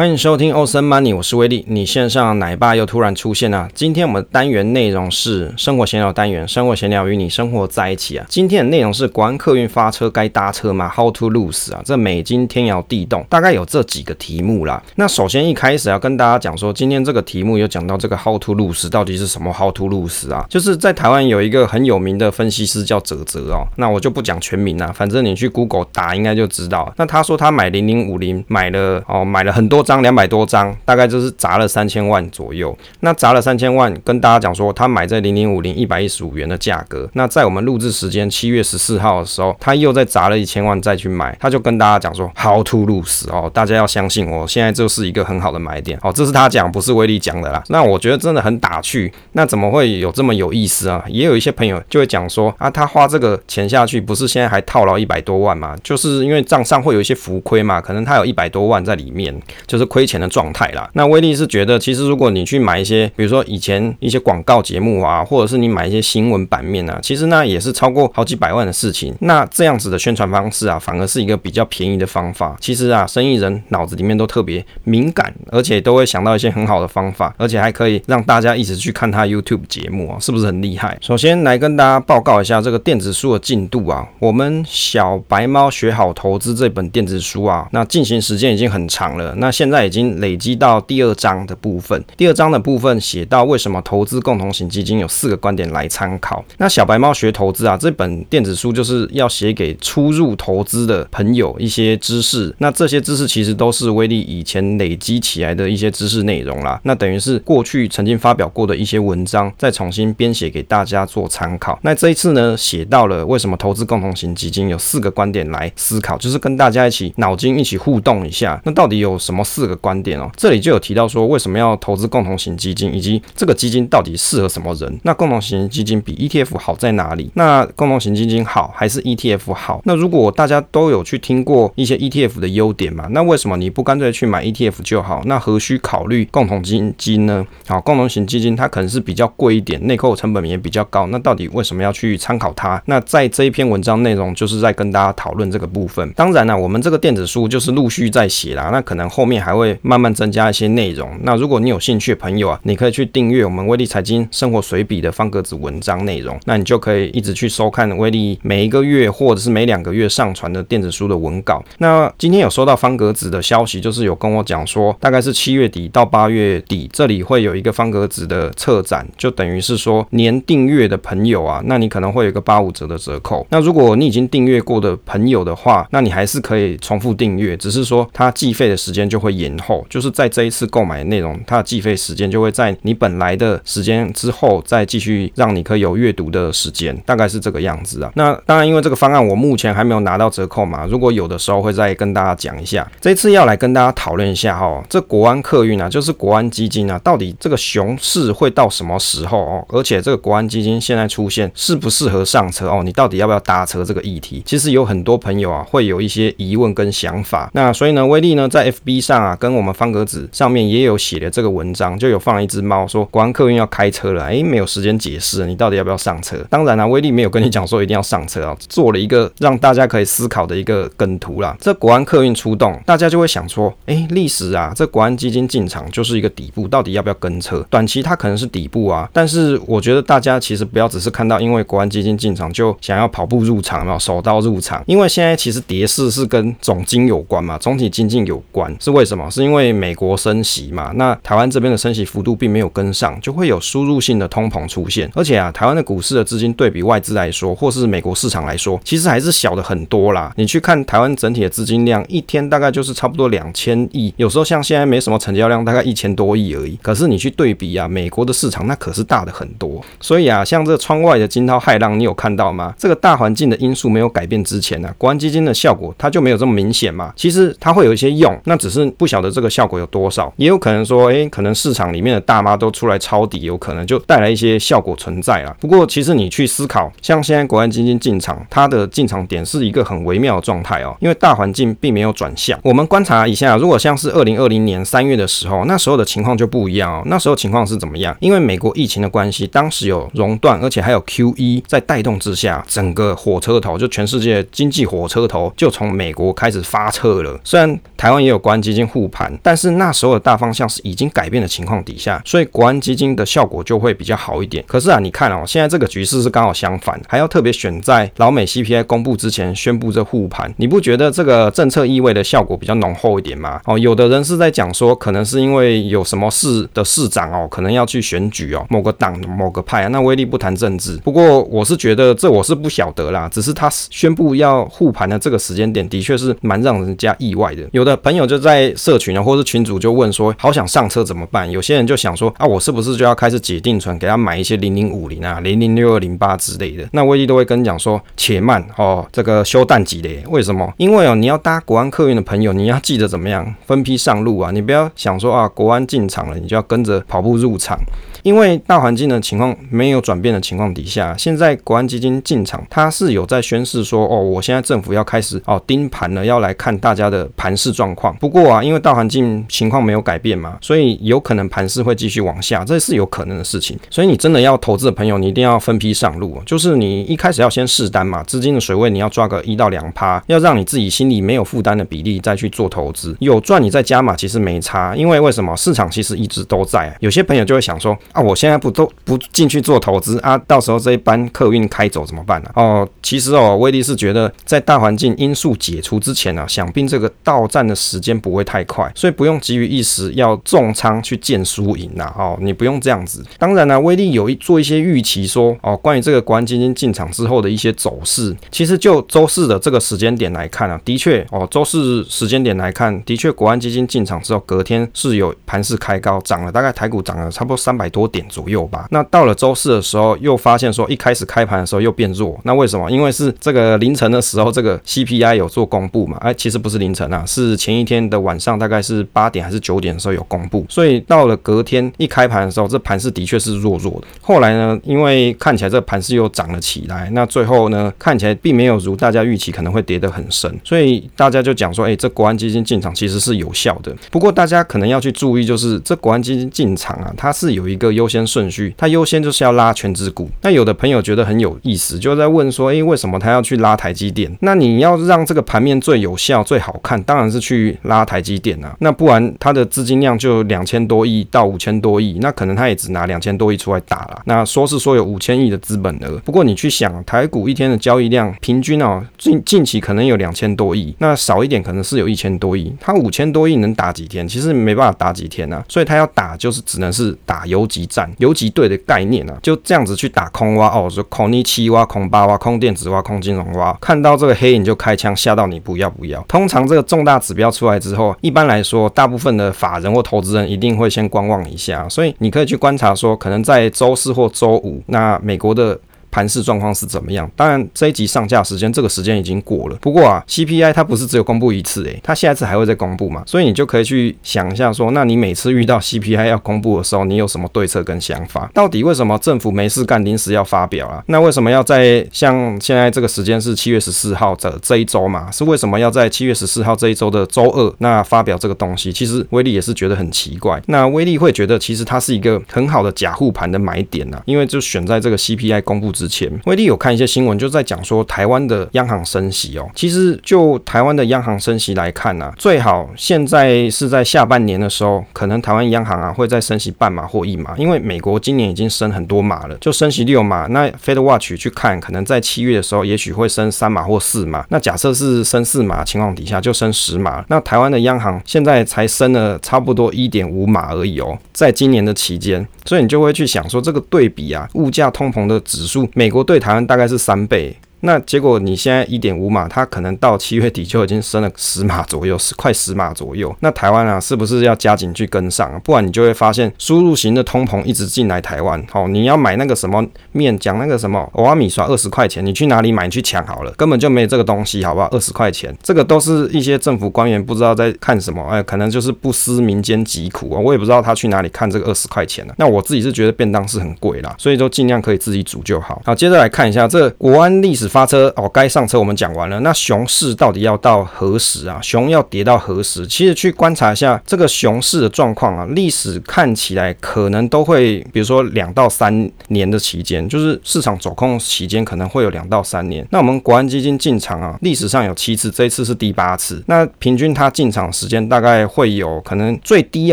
欢迎收听欧森 Money，我是威利。你线上奶爸又突然出现了。今天我们单元内容是生活闲聊单元，生活闲聊与你生活在一起啊。今天的内容是国安客运发车该搭车吗？How to lose 啊？这美金天摇地动，大概有这几个题目啦。那首先一开始要跟大家讲说，今天这个题目有讲到这个 How to lose 到底是什么？How to lose 啊？就是在台湾有一个很有名的分析师叫泽泽哦。那我就不讲全名啦，反正你去 Google 打应该就知道。那他说他买零零五零买了哦，买了很多。张两百多张，大概就是砸了三千万左右。那砸了三千万，跟大家讲说，他买在零零五零一百一十五元的价格。那在我们录制时间七月十四号的时候，他又再砸了一千万再去买。他就跟大家讲说，How to lose 哦，大家要相信我，现在就是一个很好的买点哦。这是他讲，不是威力讲的啦。那我觉得真的很打趣。那怎么会有这么有意思啊？也有一些朋友就会讲说啊，他花这个钱下去，不是现在还套牢一百多万吗？就是因为账上会有一些浮亏嘛，可能他有一百多万在里面，就是。是亏钱的状态啦。那威力是觉得，其实如果你去买一些，比如说以前一些广告节目啊，或者是你买一些新闻版面啊，其实那也是超过好几百万的事情。那这样子的宣传方式啊，反而是一个比较便宜的方法。其实啊，生意人脑子里面都特别敏感，而且都会想到一些很好的方法，而且还可以让大家一直去看他 YouTube 节目啊，是不是很厉害？首先来跟大家报告一下这个电子书的进度啊。我们小白猫学好投资这本电子书啊，那进行时间已经很长了。那现在已经累积到第二章的部分，第二章的部分写到为什么投资共同型基金有四个观点来参考。那小白猫学投资啊，这本电子书就是要写给初入投资的朋友一些知识。那这些知识其实都是威力以前累积起来的一些知识内容啦。那等于是过去曾经发表过的一些文章，再重新编写给大家做参考。那这一次呢，写到了为什么投资共同型基金有四个观点来思考，就是跟大家一起脑筋一起互动一下。那到底有什么四个观点哦，这里就有提到说，为什么要投资共同型基金，以及这个基金到底适合什么人？那共同型基金比 ETF 好在哪里？那共同型基金好还是 ETF 好？那如果大家都有去听过一些 ETF 的优点嘛，那为什么你不干脆去买 ETF 就好？那何须考虑共同基金呢？好，共同型基金它可能是比较贵一点，内扣成本也比较高。那到底为什么要去参考它？那在这一篇文章内容就是在跟大家讨论这个部分。当然了，我们这个电子书就是陆续在写啦，那可能后面还会慢慢增加一些内容。那如果你有兴趣的朋友啊，你可以去订阅我们威力财经生活随笔的方格子文章内容。那你就可以一直去收看威力每一个月或者是每两个月上传的电子书的文稿。那今天有收到方格子的消息，就是有跟我讲说，大概是七月底到八月底，这里会有一个方格子的策展，就等于是说年订阅的朋友啊，那你可能会有一个八五折的折扣。那如果你已经订阅过的朋友的话，那你还是可以重复订阅，只是说它计费的时间就会延后，就是在这一次购买的内容，它的计费时间就会在你本来的时间之后再继续让你可以有阅读的时间，大概是这个样子啊。那当然，因为这个方案我目前还没有拿到折扣嘛，如果有的时候会再跟大家讲一下。这次要来跟大家讨论一下哈，这国安客运啊，就是国安基金啊，到底这个熊市会到什么时候哦？而且这个国安基金现在出现适不适合上车哦？你到底要不要搭车这个议题？其实有很多朋友啊会有一些疑问跟想法。那所以呢，威力呢在 FB 上啊跟我们方格子上面也有写的这个文章，就有放了一只猫，说国安客运要开车了，哎，没有时间解释，你到底要不要上车？当然啦、啊，威力没有跟你讲说一定要上车啊，做了一个让大家可以思考的一个梗图啦。这国安客运出动，大家就会想说，哎，历史啊，这国安基金进场就是一个底部，到底要不要跟车？短期它可能是底部啊，但是我觉得大家其实不要只是看到因为国安基金进场就想要跑步入场，没有手刀入场，因为现在其实跌势是跟总经有关嘛，总体经济有关，是为什么？是因为美国升息嘛？那台湾这边的升息幅度并没有跟上，就会有输入性的通膨出现。而且啊，台湾的股市的资金对比外资来说，或是美国市场来说，其实还是小的很多啦。你去看台湾整体的资金量，一天大概就是差不多两千亿，有时候像现在没什么成交量，大概一千多亿而已。可是你去对比啊，美国的市场那可是大的很多。所以啊，像这窗外的惊涛骇浪，你有看到吗？这个大环境的因素没有改变之前呢、啊，国安基金的效果它就没有这么明显嘛。其实它会有一些用，那只是不晓得这个效果有多少，也有可能说，诶，可能市场里面的大妈都出来抄底，有可能就带来一些效果存在啦。不过其实你去思考，像现在国安基金进场，它的进场点是一个很微妙的状态哦，因为大环境并没有转向。我们观察一下，如果像是二零二零年三月的时候，那时候的情况就不一样哦。那时候情况是怎么样？因为美国疫情的关系，当时有熔断，而且还有 QE 在带动之下，整个火车头就全世界经济火车头就从美国开始发车了。虽然台湾也有国安基金护盘，但是那时候的大方向是已经改变的情况底下，所以国安基金的效果就会比较好一点。可是啊，你看哦，现在这个局势是刚好相反，还要特别选在老美 CPI 公布之前宣布这护盘，你不觉得这个政策意味的效果比较浓厚一点吗？哦，有的人是在讲说，可能是因为有什么市的市长哦，可能要去选举哦，某个党某个派啊，那威力不谈政治。不过我是觉得这我是不晓得啦，只是他宣布要护盘的这个时间点，的确是蛮让人家意外的。有的朋友就在社群啊，或是群主就问说，好想上车怎么办？有些人就想说啊，我是不是就要开始解定存，给他买一些零零五零啊、零零六二零八之类的？那威利都会跟你讲说，且慢哦，这个休淡季的，为什么？因为哦，你要搭国安客运的朋友，你要记得怎么样分批上路啊，你不要想说啊，国安进场了，你就要跟着跑步入场。因为大环境的情况没有转变的情况底下，现在国安基金进场，它是有在宣示说，哦，我现在政府要开始哦盯盘了，要来看大家的盘势状况。不过啊，因为大环境情况没有改变嘛，所以有可能盘势会继续往下，这是有可能的事情。所以你真的要投资的朋友，你一定要分批上路，就是你一开始要先试单嘛，资金的水位你要抓个一到两趴，要让你自己心里没有负担的比例再去做投资，有赚你再加码，其实没差。因为为什么市场其实一直都在，有些朋友就会想说。啊，我现在不都不进去做投资啊，到时候这一班客运开走怎么办呢、哦，其实哦，威力是觉得在大环境因素解除之前呢、啊，想必这个到站的时间不会太快，所以不用急于一时要重仓去见输赢呐。哦，你不用这样子。当然呢、威力有一做一些预期说，哦，关于这个国安基金进场之后的一些走势，其实就周四的这个时间点来看啊，的确哦，周四时间点来看，的确国安基金进场之后，隔天是有盘势开高，涨了大概台股涨了差不多三百多。多点左右吧。那到了周四的时候，又发现说一开始开盘的时候又变弱。那为什么？因为是这个凌晨的时候，这个 CPI 有做公布嘛？哎，其实不是凌晨啊，是前一天的晚上，大概是八点还是九点的时候有公布。所以到了隔天一开盘的时候，这盘势的确是弱弱的。后来呢，因为看起来这盘势又涨了起来，那最后呢，看起来并没有如大家预期可能会跌得很深。所以大家就讲说，哎，这国安基金进场其实是有效的。不过大家可能要去注意，就是这国安基金进场啊，它是有一个。优先顺序，他优先就是要拉全值股。那有的朋友觉得很有意思，就在问说：诶，为什么他要去拉台积电？那你要让这个盘面最有效、最好看，当然是去拉台积电啊。那不然他的资金量就两千多亿到五千多亿，那可能他也只拿两千多亿出来打了。那说是说有五千亿的资本额，不过你去想，台股一天的交易量平均哦，近近期可能有两千多亿，那少一点可能是有一千多亿。他五千多亿能打几天？其实没办法打几天啊。所以他要打就是只能是打游一。战游击队的概念啊，就这样子去打空挖哦，就空一七挖、空八挖、空电子挖、空金融挖，看到这个黑影就开枪，吓到你不要不要。通常这个重大指标出来之后，一般来说，大部分的法人或投资人一定会先观望一下，所以你可以去观察说，可能在周四或周五，那美国的。盘市状况是怎么样？当然，这一集上架时间，这个时间已经过了。不过啊，CPI 它不是只有公布一次，诶，它下一次还会再公布嘛？所以你就可以去想一下，说，那你每次遇到 CPI 要公布的时候，你有什么对策跟想法？到底为什么政府没事干，临时要发表啊？那为什么要在像现在这个时间是七月十四号的这一周嘛？是为什么要在七月十四号这一周的周二那发表这个东西？其实威力也是觉得很奇怪。那威力会觉得，其实它是一个很好的假护盘的买点啊，因为就选在这个 CPI 公布之前，威力有看一些新闻，就在讲说台湾的央行升息哦。其实就台湾的央行升息来看呢，最好现在是在下半年的时候，可能台湾央行啊会再升息半码或一码，因为美国今年已经升很多码了，就升息六码。那 Fed Watch 去看，可能在七月的时候，也许会升三码或四码。那假设是升四码情况底下，就升十码。那台湾的央行现在才升了差不多一点五码而已哦，在今年的期间，所以你就会去想说这个对比啊，物价通膨的指数，美国。对台湾大概是三倍。那结果你现在一点五码，它可能到七月底就已经升了十码左右，十快十码左右。那台湾啊，是不是要加紧去跟上啊？不然你就会发现输入型的通膨一直进来台湾。好，你要买那个什么面，讲那个什么欧阿米刷二十块钱，你去哪里买？你去抢好了，根本就没有这个东西，好不好？二十块钱，这个都是一些政府官员不知道在看什么，哎，可能就是不思民间疾苦啊。我也不知道他去哪里看这个二十块钱了。那我自己是觉得便当是很贵啦，所以就尽量可以自己煮就好。好，接着来看一下这国安历史发车哦，该上车我们讲完了。那熊市到底要到何时啊？熊要跌到何时？其实去观察一下这个熊市的状况啊，历史看起来可能都会，比如说两到三年的期间，就是市场走空期间可能会有两到三年。那我们国安基金进场啊，历史上有七次，这一次是第八次。那平均它进场时间大概会有可能最低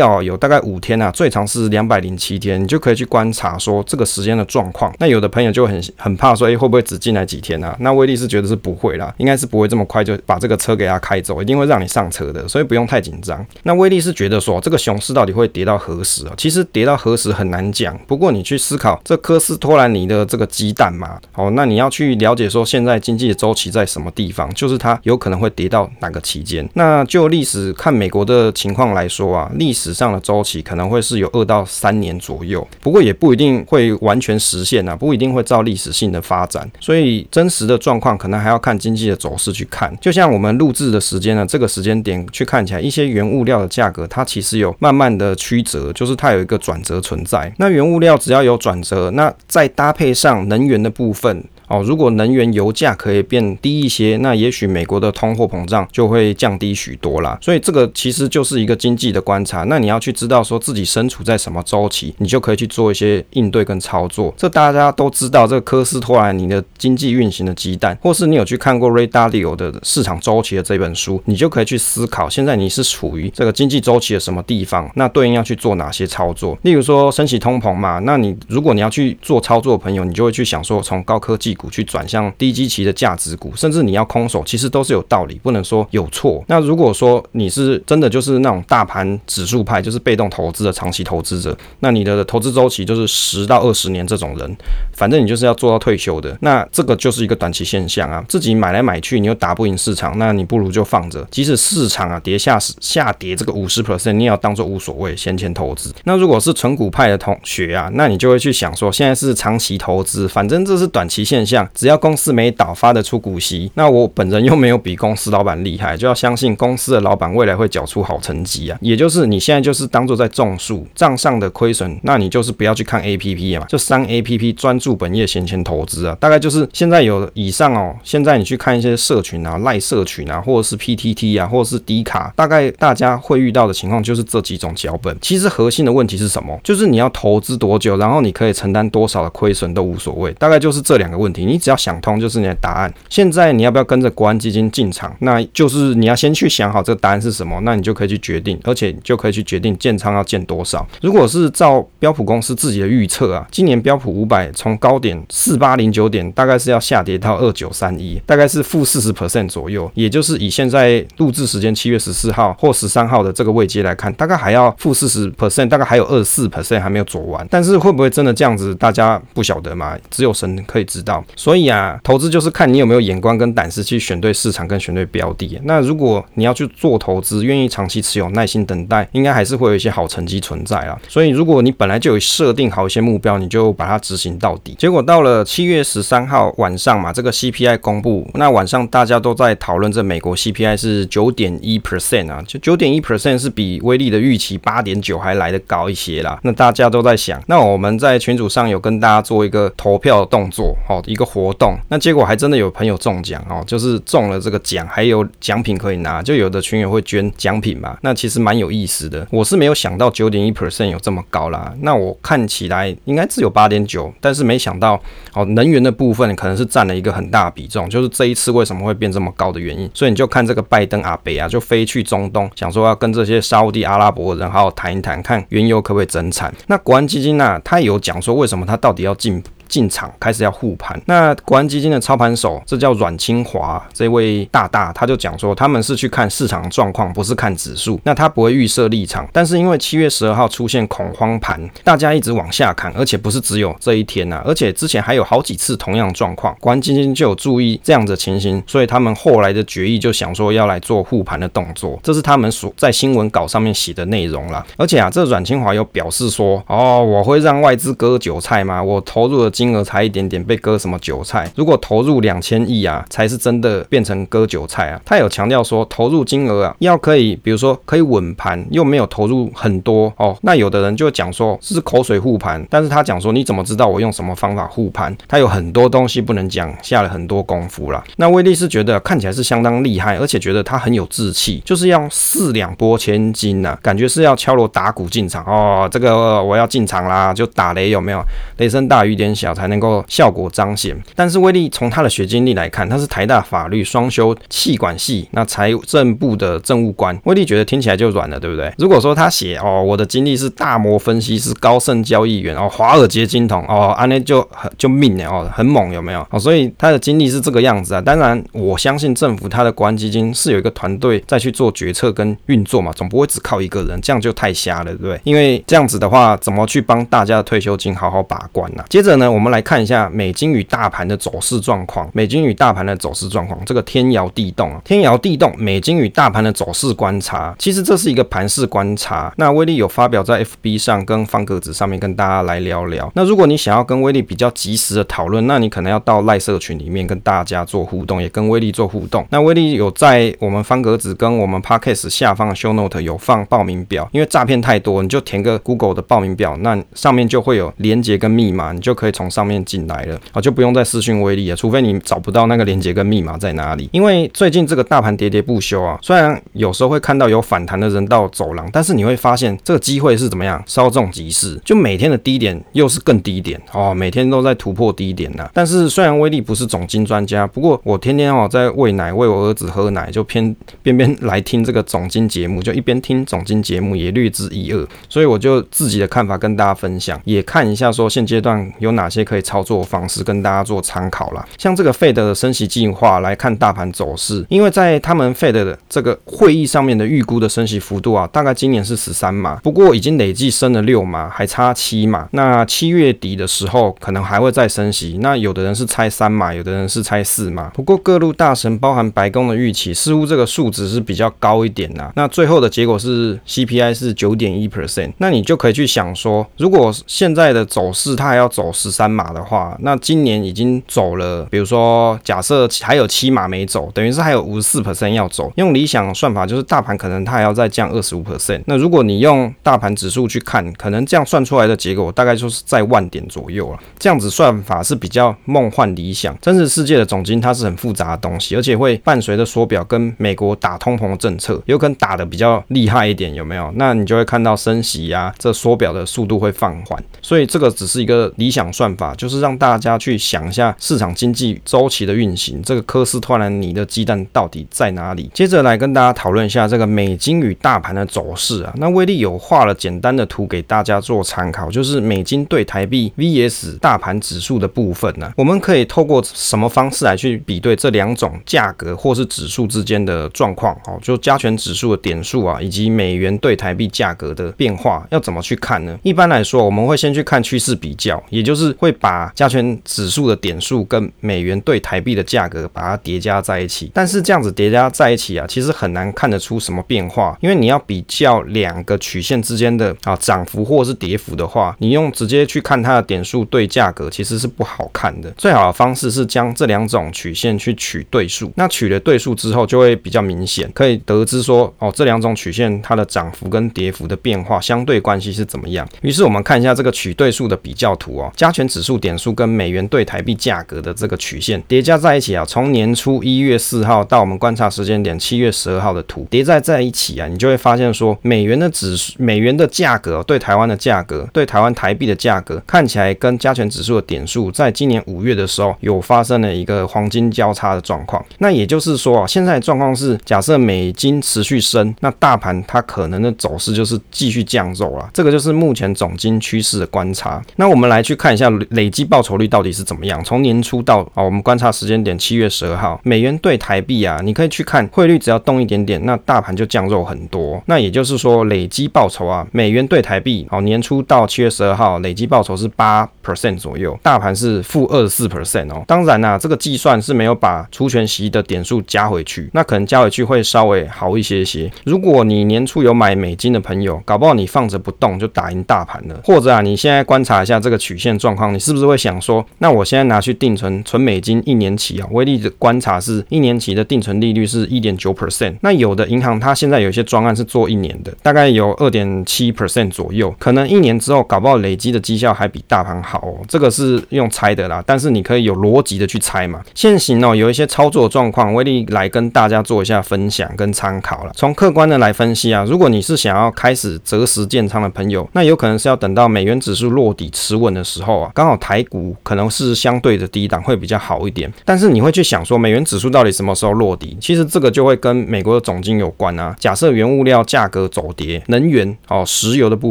哦，有大概五天啊，最长是两百零七天，你就可以去观察说这个时间的状况。那有的朋友就很很怕说，哎，会不会只进来几天啊？那威力是觉得是不会啦，应该是不会这么快就把这个车给他开走，一定会让你上车的，所以不用太紧张。那威力是觉得说，这个熊市到底会跌到何时啊？其实跌到何时很难讲。不过你去思考这科斯托兰尼的这个鸡蛋嘛，哦，那你要去了解说现在经济的周期在什么地方，就是它有可能会跌到哪个期间。那就历史看美国的情况来说啊，历史上的周期可能会是有二到三年左右，不过也不一定会完全实现啊，不一定会照历史性的发展。所以真实的状况可能还要看经济的走势去看。就像我们录制的时间呢，这个时间点去看起来，一些原物料的价格它其实有慢慢的曲折，就是它有一个转折存在。那原物料只要有转折，那再搭配上能源的部分。哦，如果能源油价可以变低一些，那也许美国的通货膨胀就会降低许多啦。所以这个其实就是一个经济的观察。那你要去知道说自己身处在什么周期，你就可以去做一些应对跟操作。这大家都知道，这个科斯托兰尼的经济运行的鸡蛋，或是你有去看过 Ray Dalio 的市场周期的这本书，你就可以去思考，现在你是处于这个经济周期的什么地方，那对应要去做哪些操作。例如说升息通膨嘛，那你如果你要去做操作的朋友，你就会去想说从高科技股去转向低基期的价值股，甚至你要空手，其实都是有道理，不能说有错。那如果说你是真的就是那种大盘指数派，就是被动投资的长期投资者，那你的投资周期就是十到二十年这种人，反正你就是要做到退休的，那这个就是一个短期现象啊。自己买来买去，你又打不赢市场，那你不如就放着，即使市场啊跌下下跌这个五十 percent，你也要当做无所谓，先钱投资。那如果是纯股派的同学啊，那你就会去想说，现在是长期投资，反正这是短期现象，只要公司没倒，发得出股息，那我本人又没有比公司老板厉害，就要相信公司的老板未来会缴出好成绩啊。也就是你现在就是当做在种树，账上的亏损，那你就是不要去看 APP 嘛，就删 APP，专注本业，闲钱投资啊。大概就是现在有以上哦，现在你去看一些社群啊，赖社群啊，或者是 PTT 啊，或者是 D 卡，大概大家会遇到的情况就是这几种脚本。其实核心的问题是什么？就是你要投资多久，然后你可以承担多少的亏损都无所谓，大概就是这两个问题。你只要想通。就是你的答案。现在你要不要跟着国安基金进场？那就是你要先去想好这个答案是什么，那你就可以去决定，而且你就可以去决定建仓要建多少。如果是照标普公司自己的预测啊，今年标普五百从高点四八零九点，大概是要下跌到二九三一，大概是负四十 percent 左右。也就是以现在录制时间七月十四号或十三号的这个位阶来看，大概还要负四十 percent，大概还有二十四 percent 还没有走完。但是会不会真的这样子，大家不晓得嘛？只有神可以知道。所以啊。投资就是看你有没有眼光跟胆识去选对市场跟选对标的。那如果你要去做投资，愿意长期持有、耐心等待，应该还是会有一些好成绩存在啦。所以如果你本来就有设定好一些目标，你就把它执行到底。结果到了七月十三号晚上嘛，这个 CPI 公布，那晚上大家都在讨论这美国 CPI 是九点一 percent 啊，就九点一 percent 是比威利的预期八点九还来得高一些啦。那大家都在想，那我们在群组上有跟大家做一个投票的动作，好，一一个活动。那结果还真的有朋友中奖哦，就是中了这个奖，还有奖品可以拿，就有的群友会捐奖品嘛，那其实蛮有意思的。我是没有想到九点一 percent 有这么高啦，那我看起来应该只有八点九，但是没想到哦，能源的部分可能是占了一个很大比重，就是这一次为什么会变这么高的原因。所以你就看这个拜登阿北啊，就飞去中东，想说要跟这些沙乌地阿拉伯人好好谈一谈，看原油可不可以增产。那国安基金呢、他有讲说为什么他到底要进。进场开始要护盘，那国安基金的操盘手，这叫阮清华这位大大，他就讲说，他们是去看市场状况，不是看指数。那他不会预设立场，但是因为七月十二号出现恐慌盘，大家一直往下看，而且不是只有这一天呐、啊，而且之前还有好几次同样状况，国安基金就有注意这样的情形，所以他们后来的决议就想说要来做护盘的动作，这是他们所在新闻稿上面写的内容啦。而且啊，这阮清华有表示说，哦，我会让外资割韭菜吗？我投入了。金额才一点点被割什么韭菜，如果投入两千亿啊，才是真的变成割韭菜啊。他有强调说，投入金额啊要可以，比如说可以稳盘，又没有投入很多哦。那有的人就讲说是口水护盘，但是他讲说你怎么知道我用什么方法护盘？他有很多东西不能讲，下了很多功夫啦。那威利是觉得看起来是相当厉害，而且觉得他很有志气，就是要四两拨千斤呐，感觉是要敲锣打鼓进场哦。这个我要进场啦，就打雷有没有？雷声大雨点小才能够效果彰显。但是威利从他的学经历来看，他是台大法律双修气管系，那财政部的政务官。威利觉得听起来就软了，对不对？如果说他写哦，我的经历是大摩分析师、高盛交易员哦，华尔街金童哦，安内就很就命呢哦，很猛有没有？哦，所以他的经历是这个样子啊。当然，我相信政府他的国安基金是有一个团队在去做决策跟运作嘛，总不会只靠一个人，这样就太瞎了，对不对？因为这样子的话，怎么去帮大家的退休金好好把关呢？接着呢，我我们来看一下美金与大盘的走势状况。美金与大盘的走势状况，这个天摇地动啊，天摇地动，美金与大盘的走势观察，其实这是一个盘势观察。那威利有发表在 FB 上跟方格子上面跟大家来聊聊。那如果你想要跟威利比较及时的讨论，那你可能要到赖社群里面跟大家做互动，也跟威利做互动。那威利有在我们方格子跟我们 Podcast 下方的 Show Note 有放报名表，因为诈骗太多，你就填个 Google 的报名表，那上面就会有连接跟密码，你就可以从上面进来了啊，就不用再私讯威力了，除非你找不到那个连接跟密码在哪里。因为最近这个大盘喋喋不休啊，虽然有时候会看到有反弹的人到走廊，但是你会发现这个机会是怎么样，稍纵即逝，就每天的低点又是更低点哦，每天都在突破低点呐。但是虽然威力不是总经专家，不过我天天哦在喂奶，喂我儿子喝奶，就偏边边来听这个总经节目，就一边听总经节目也略知一二，所以我就自己的看法跟大家分享，也看一下说现阶段有哪些可以操作方式跟大家做参考啦。像这个 Fed 的升息计划来看大盘走势，因为在他们 Fed 的这个会议上面的预估的升息幅度啊，大概今年是十三码，不过已经累计升了六码，还差七码。那七月底的时候可能还会再升息。那有的人是猜三码，有的人是猜四码。不过各路大神，包含白宫的预期，似乎这个数值是比较高一点呐。那最后的结果是 CPI 是九点一 percent，那你就可以去想说，如果现在的走势它还要走十三码的话，那今年已经走了，比如说假设还有七码没走，等于是还有五十四 percent 要走。用理想算法，就是大盘可能它还要再降二十五 percent。那如果你用大盘指数去看，可能这样算出来的结果大概就是在万点左右了。这样子算法是比较梦幻理想。真实世界的总金它是很复杂的东西，而且会伴随着缩表跟美国打通膨的政策，有可能打得比较厉害一点，有没有？那你就会看到升息呀、这缩表的速度会放缓。所以这个只是一个理想算法，就是让大家去想一下市场经济周期的运行。这个科斯托兰尼的鸡蛋到底在哪里？接着来跟大家讨论一下这个美金与大盘的走势啊。那威利有画了简单的图给大家做参考，就是美金对台币 VS 大盘指数的部分呢、我们可以透过什么方式来去比对这两种价格或是指数之间的状况？哦，就加权指数的点数啊，以及美元对台币价格的变化，要怎么去看呢？一般来说，我们会先去看趋势比较，也就是会把加权指数的点数跟美元对台币的价格把它叠加在一起。但是这样子叠加在一起啊，其实很难看得出什么变化，因为你要比较两个曲线之间的啊涨幅或是跌幅的话，你用直接去看它的点数对价格其实是不好看的。最好的方式是将这两种曲线去取对数，那取了对数之后就会比较明显，可以得知说哦这两种曲线它的涨幅跟跌幅的变化相对关系是怎么样。于是我们看一下这个取对数的比较图哦，加权指数点数跟美元对台币价格的这个曲线叠加在一起啊，从年初一月四号到我们观察时间点七月十二号的图叠在在一起啊，你就会发现说美元的指数、美元的价格对台湾的价格、对台湾台币的价格，看起来跟加权指数的点数，在今年五月的时候有发生了一个黄金交叉的状况。那也就是说啊，现在的状况是，假设美金持续升，那大盘它可能的走势就是继续降肉了。这个就是目前总经趋势的观察。那我们来去看一下累积报酬率到底是怎么样。从年初到啊，我们观察时间点七月十二号，美元对台币啊，你可以去看汇率，只要动一点点，那大盘就降肉很多。那也就是说，累积报酬啊，美元对台币，哦，年初到七月十二号累积报酬是八 percent 左右，大盘是负二十四 percent 哦。当然啦、这个计算是没有把除权息的点数加回去，那可能加回去会稍微好一些些。如果你年初有买美金的朋友，搞不好你放着不动就打赢大盘了。或者啊，你现在观察一下这个曲线状况。你是不是会想说，那我现在拿去定存，存美金一年期啊？威力的观察是一年期的定存利率是一点九 percent。那有的银行它现在有些专案是做一年的，大概有二点七 percent 左右，可能一年之后搞不好累积的绩效还比大盘好哦。这个是用猜的啦，但是你可以有逻辑的去猜嘛。现行哦，有一些操作状况，威力来跟大家做一下分享跟参考了。从客观的来分析啊，如果你是想要开始择时建仓的朋友，那有可能是要等到美元指数落底持稳的时候啊，刚好台股可能是相对的低档会比较好一点。但是你会去想说，美元指数到底什么时候落底？其实这个就会跟美国的总金有关啊。假设原物料价格走跌，能源哦，石油的部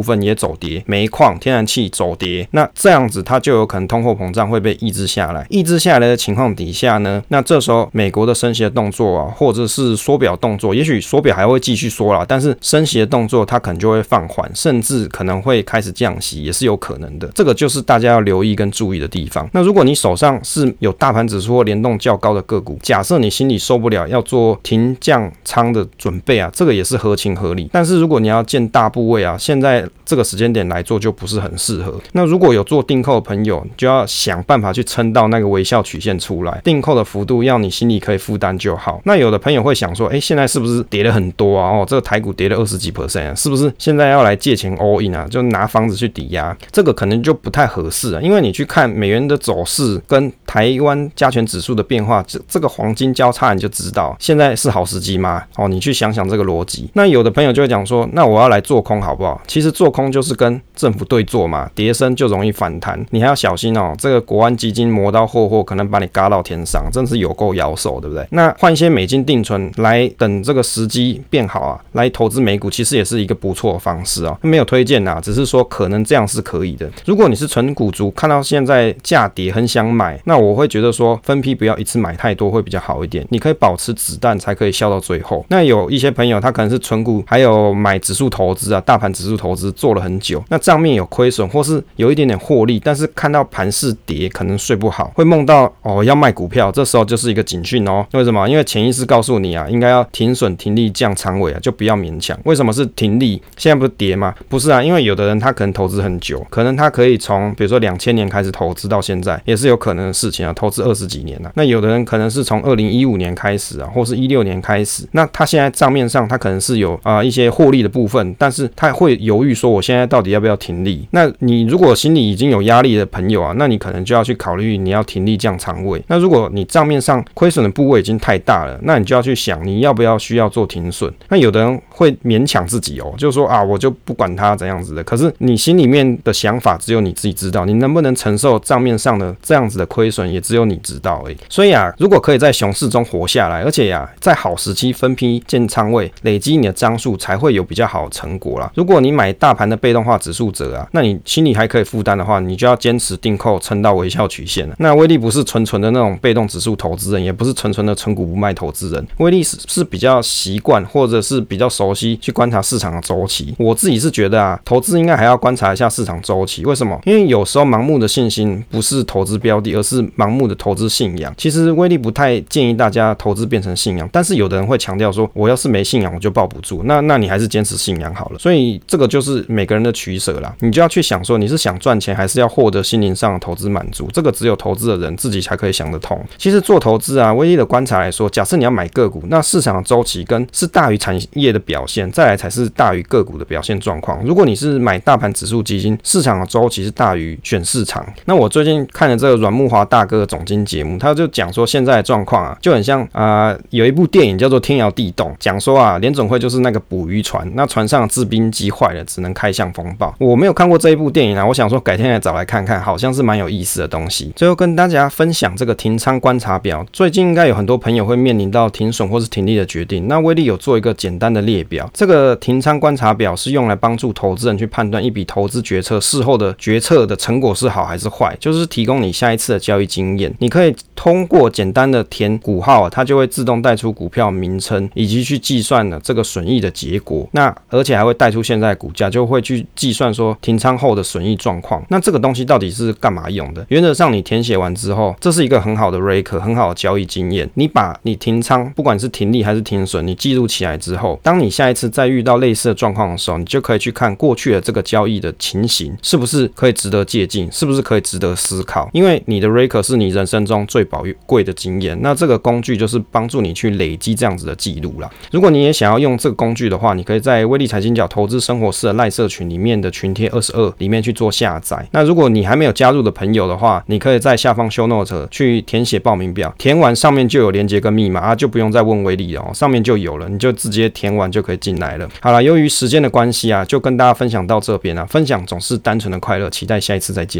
分也走跌，煤矿、天然气走跌，那这样子它就有可能通货膨胀会被抑制下来。抑制下来的情况底下呢，那这时候美国的升息的动作啊，或者是缩表动作，也许缩表还会继续缩啦，但是升息的动作它可能就会放缓，甚至可能会开始降息，也是有可能的。这个就是大家要留留意跟注意的地方。那如果你手上是有大盘指数或联动较高的个股，假设你心里受不了要做停降仓的准备啊，这个也是合情合理。但是如果你要建大部位啊，现在这个时间点来做就不是很适合。那如果有做定扣的朋友，就要想办法去撑到那个微笑曲线出来，定扣的幅度要你心里可以负担就好。那有的朋友会想说，哎，现在是不是跌了很多啊？哦，这个台股跌了二十几 percent 啊，是不是现在要来借钱 all in 啊？就拿房子去抵押，这个可能就不太合适。因为你去看美元的走势跟台湾加权指数的变化，这这个黄金交叉你就知道现在是好时机吗？哦，你去想想这个逻辑。那有的朋友就会讲说，那我要来做空好不好？其实做空就是跟政府对做嘛，跌深就容易反弹，你还要小心哦。这个国安基金磨刀霍霍，可能把你嘎到天上，真是有够咬手，对不对？那换一些美金定存来等这个时机变好啊，来投资美股，其实也是一个不错的方式啊。没有推荐呐，只是说可能这样是可以的。如果你是纯股族，看到现在价跌很想买，那我会觉得说分批不要一次买太多会比较好一点。你可以保持子弹，才可以笑到最后。那有一些朋友他可能是纯股，还有买指数投资啊，大盘指数投资做了很久，那账面有亏损或是有一点点获利，但是看到盘势跌，可能睡不好，会梦到哦要卖股票，这时候就是一个警讯哦。为什么？因为潜意识告诉你啊，应该要停损停利降仓位啊，就不要勉强。为什么是停利？现在不是跌吗？不是啊，因为有的人他可能投资很久，可能他可以从比如说两千年开始投资到现在，也是有可能的事情啊。投资二十几年了，那有的人可能是从二零一五年开始啊，或是一六年开始，那他现在账面上他可能是有啊、一些获利的部分，但是他会犹豫说，我现在到底要不要停利？那你如果心里已经有压力的朋友啊，那你可能就要去考虑你要停利降仓位。那如果你账面上亏损的部位已经太大了，那你就要去想你要不要需要做停损。那有的人会勉强自己哦，就说啊，我就不管他怎样子的。可是你心里面的想法只有你自己知道，你那能不能承受账面上的这样子的亏损，也只有你知道而已。所以啊，如果可以在熊市中活下来，而且呀、在好时期分批建仓位，累积你的张数，才会有比较好的成果啦。如果你买大盘的被动化指数者啊，那你心里还可以负担的话，你就要坚持定扣，撑到微笑曲线了。那威力不是纯纯的那种被动指数投资人，也不是纯纯的存股不卖投资人。威力是是比较习惯，或者是比较熟悉去观察市场的周期。我自己是觉得啊，投资应该还要观察一下市场周期。为什么？因为有时候盲盲目的信心不是投资标的，而是盲目的投资信仰。其实威力不太建议大家投资变成信仰，但是有的人会强调说，我要是没信仰，我就抱不住。那那你还是坚持信仰好了。所以这个就是每个人的取舍啦。你就要去想说，你是想赚钱，还是要获得心灵上的投资满足？这个只有投资的人自己才可以想得通。其实做投资啊，威力的观察来说，假设你要买个股，那市场的周期跟是大于产业的表现，再来才是大于个股的表现状况。如果你是买大盘指数基金，市场的周期是大于选市场。那我最近看了这个阮木华大哥的总经节目，他就讲说现在的状况啊，就很像啊、有一部电影叫做《天摇地动》，讲说啊，联总会就是那个捕鱼船，那船上制冰机坏了，只能开向风暴。我没有看过这一部电影啊，我想说改天来找来看看，好像是蛮有意思的东西。最后跟大家分享这个停仓观察表，最近应该有很多朋友会面临到停损或是停利的决定。那威力有做一个简单的列表，这个停仓观察表是用来帮助投资人去判断一笔投资决策事后的决策的成果是好还是坏，就是提供你下一次的交易经验。你可以通过简单的填股号，它就会自动带出股票名称以及去计算了这个损益的结果。那而且还会带出现在股价，就会去计算说停仓后的损益状况。那这个东西到底是干嘛用的？原则上你填写完之后，这是一个很好的 rec，很好的交易经验。你把你停仓，不管是停利还是停损，你记录起来之后，当你下一次再遇到类似的状况的时候，你就可以去看过去的这个交易的情形是不是可以值得借鉴。是不是可以值得思考？因为你的 Raker 是你人生中最宝贵的经验，那这个工具就是帮助你去累积这样子的记录啦。如果你也想要用这个工具的话，你可以在威力财经角投资生活室的赖社群里面的群贴二十二里面去做下载。那如果你还没有加入的朋友的话，你可以在下方 Show Note 去填写报名表，填完上面就有连接跟密码啊，就不用再问威力了哦，上面就有了，你就直接填完就可以进来了。好了，由于时间的关系啊，就跟大家分享到这边啊，分享总是单纯的快乐，期待下一次再见。